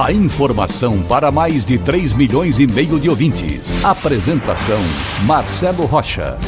A informação para mais de 3 milhões e meio de ouvintes. Apresentação Marcelo Rocha.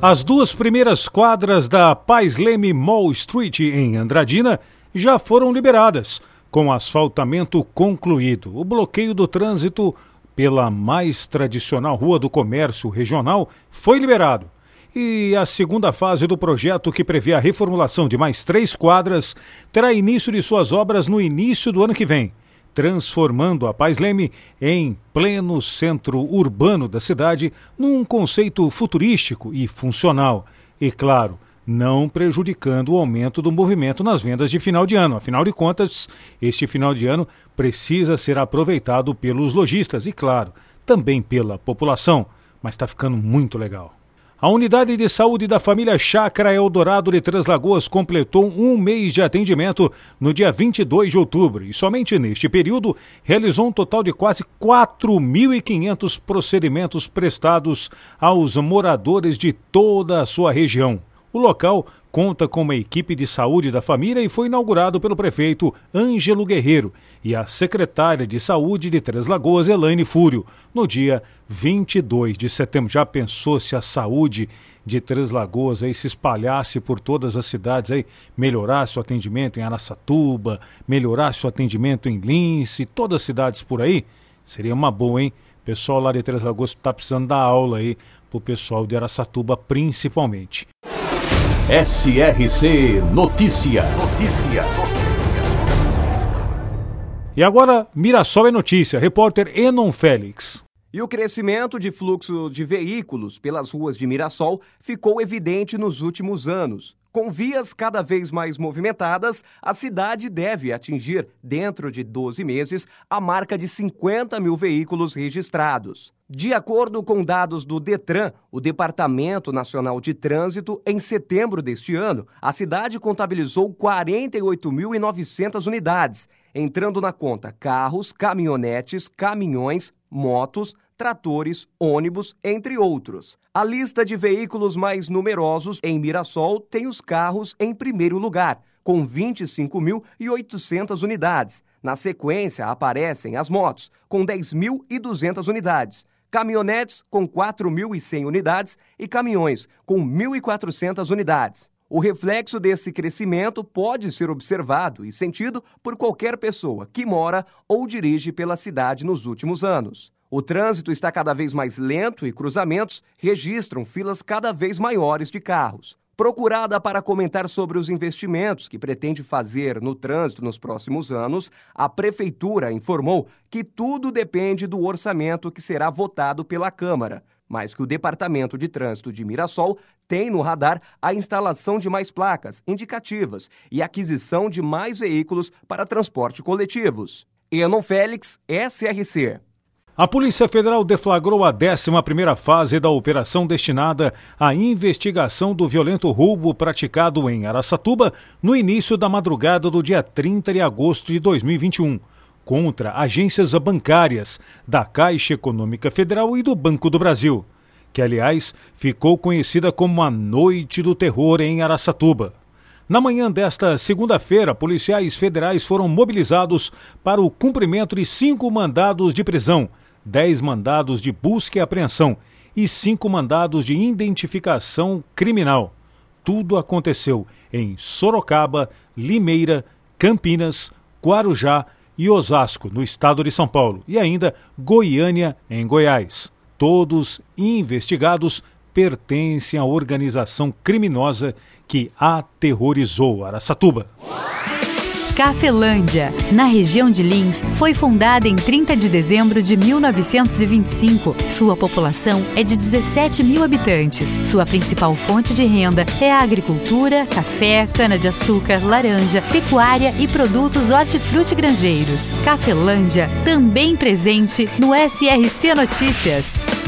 As duas primeiras quadras da Pais Leme Mall Street em Andradina já foram liberadas, com asfaltamento concluído. O bloqueio do trânsito pela mais tradicional Rua do Comércio Regional foi liberado. E a segunda fase do projeto, que prevê a reformulação de mais três quadras, terá início de suas obras no início do ano que vem, transformando a Paz Leme em pleno centro urbano da cidade num conceito futurístico e funcional. E, claro, não prejudicando o aumento do movimento nas vendas de final de ano. Afinal de contas, este final de ano precisa ser aproveitado pelos lojistas e, claro, também pela população. Mas está ficando muito legal. A unidade de saúde da família Chácara Eldorado de Três Lagoas completou um mês de atendimento no dia 22 de outubro e somente neste período realizou um total de quase 4.500 procedimentos prestados aos moradores de toda a sua região. O local conta com uma equipe de saúde da família e foi inaugurado pelo prefeito Ângelo Guerreiro e a secretária de saúde de Três Lagoas, Elaine Fúrio, no dia 22 de setembro. Já pensou se a saúde de Três Lagoas aí se espalhasse por todas as cidades aí, melhorasse o atendimento em Araçatuba, melhorasse o atendimento em Lince, todas as cidades por aí? Seria uma boa, hein? O pessoal lá de Três Lagoas está precisando dar aula aí pro pessoal de Araçatuba principalmente. SRC Notícia. Notícia. E agora, Mirassol é notícia. Repórter Enon Félix. E o crescimento de fluxo de veículos pelas ruas de Mirassol ficou evidente nos últimos anos. Com vias cada vez mais movimentadas, a cidade deve atingir, dentro de 12 meses, a marca de 50 mil veículos registrados. De acordo com dados do Detran, o Departamento Nacional de Trânsito, em setembro deste ano, a cidade contabilizou 48.900 unidades, entrando na conta carros, caminhonetes, caminhões, motos, tratores, ônibus, entre outros. A lista de veículos mais numerosos em Mirassol tem os carros em primeiro lugar, com 25.800 unidades. Na sequência, aparecem as motos, com 10.200 unidades caminhonetes com 4.100 unidades e caminhões com 1.400 unidades. O reflexo desse crescimento pode ser observado e sentido por qualquer pessoa que mora ou dirige pela cidade nos últimos anos. O trânsito está cada vez mais lento e cruzamentos registram filas cada vez maiores de carros. Procurada para comentar sobre os investimentos que pretende fazer no trânsito nos próximos anos, a Prefeitura informou que tudo depende do orçamento que será votado pela Câmara, mas que o Departamento de Trânsito de Mirassol tem no radar a instalação de mais placas indicativas e aquisição de mais veículos para transporte coletivos. Enon Félix, SRC. A Polícia Federal deflagrou a 11ª fase da operação destinada à investigação do violento roubo praticado em Araçatuba no início da madrugada do dia 30 de agosto de 2021, contra agências bancárias da Caixa Econômica Federal e do Banco do Brasil, que aliás ficou conhecida como a Noite do Terror em Araçatuba. Na manhã desta segunda-feira, policiais federais foram mobilizados para o cumprimento de cinco mandados de prisão 10 mandados de busca e apreensão e cinco mandados de identificação criminal. Tudo aconteceu em Sorocaba, Limeira, Campinas, Guarujá e Osasco, no estado de São Paulo, e ainda Goiânia, em Goiás. Todos investigados pertencem à organização criminosa que aterrorizou Araçatuba. Cafelândia, na região de Lins, foi fundada em 30 de dezembro de 1925. Sua população é de 17 mil habitantes. Sua principal fonte de renda é a agricultura, café, cana-de-açúcar, laranja, pecuária e produtos hortifruti grangeiros. Cafelândia, também presente no SRC Notícias.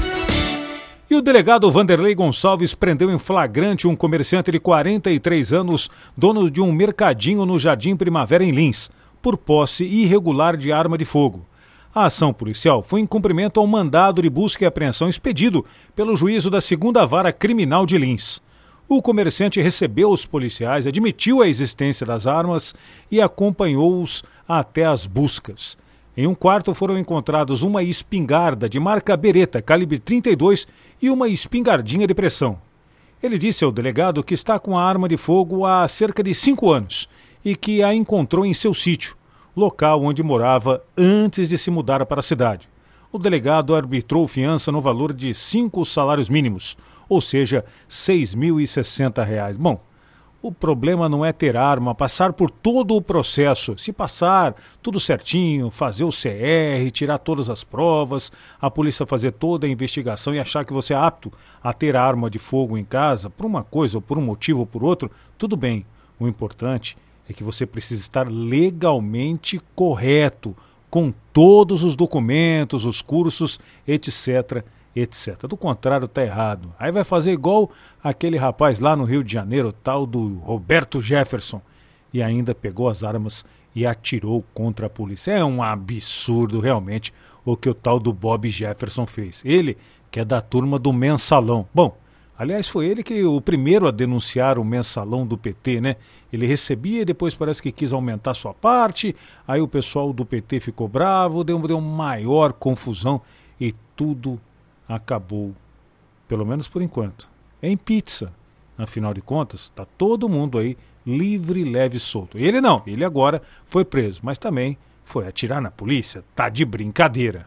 O delegado Vanderlei Gonçalves prendeu em flagrante um comerciante de 43 anos, dono de um mercadinho no Jardim Primavera em Lins, por posse irregular de arma de fogo. A ação policial foi em cumprimento ao mandado de busca e apreensão expedido pelo juízo da segunda vara criminal de Lins. O comerciante recebeu os policiais, admitiu a existência das armas e acompanhou-os até as buscas. Em um quarto foram encontrados uma espingarda de marca Beretta, calibre 32, e uma espingardinha de pressão. Ele disse ao delegado que está com a arma de fogo há cerca de cinco anos e que a encontrou em seu sítio, local onde morava antes de se mudar para a cidade. O delegado arbitrou fiança no valor de cinco salários mínimos, ou seja, R$ 6.060. Bom, o problema não é ter arma, passar por todo o processo. Se passar tudo certinho, fazer o CR, tirar todas as provas, a polícia fazer toda a investigação e achar que você é apto a ter arma de fogo em casa, por uma coisa ou por um motivo ou por outro, tudo bem. O importante é que você precisa estar legalmente correto, com todos os documentos, os cursos, etc etc. Do contrário, está errado. Aí vai fazer igual aquele rapaz lá no Rio de Janeiro, tal do Roberto Jefferson, e ainda pegou as armas e atirou contra a polícia. É um absurdo, realmente, o que o tal do Bob Jefferson fez. Ele, que é da turma do mensalão. Bom, aliás, foi ele que o primeiro a denunciar o mensalão do PT, né? Ele recebia e depois parece que quis aumentar sua parte, aí o pessoal do PT ficou bravo, deu, deu maior confusão e tudo acabou, pelo menos por enquanto, em pizza. Afinal de contas, está todo mundo aí livre, leve e solto. Ele não, ele agora foi preso, mas também foi atirar na polícia. Tá de brincadeira.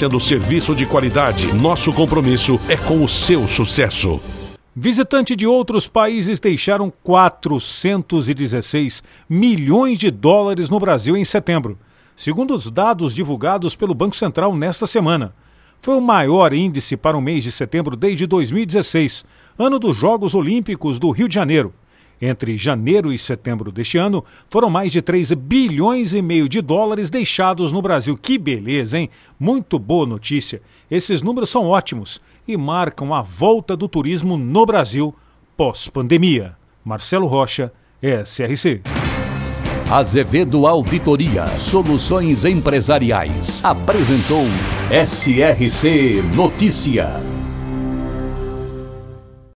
oferecendo serviço de qualidade. Nosso compromisso é com o seu sucesso. Visitantes de outros países deixaram 416 milhões de dólares no Brasil em setembro, segundo os dados divulgados pelo Banco Central nesta semana. Foi o maior índice para o mês de setembro desde 2016, ano dos Jogos Olímpicos do Rio de Janeiro. Entre janeiro e setembro deste ano, foram mais de 3 bilhões e meio de dólares deixados no Brasil. Que beleza, hein? Muito boa notícia. Esses números são ótimos e marcam a volta do turismo no Brasil pós-pandemia. Marcelo Rocha, SRC. Azevedo Auditoria Soluções Empresariais apresentou SRC Notícia.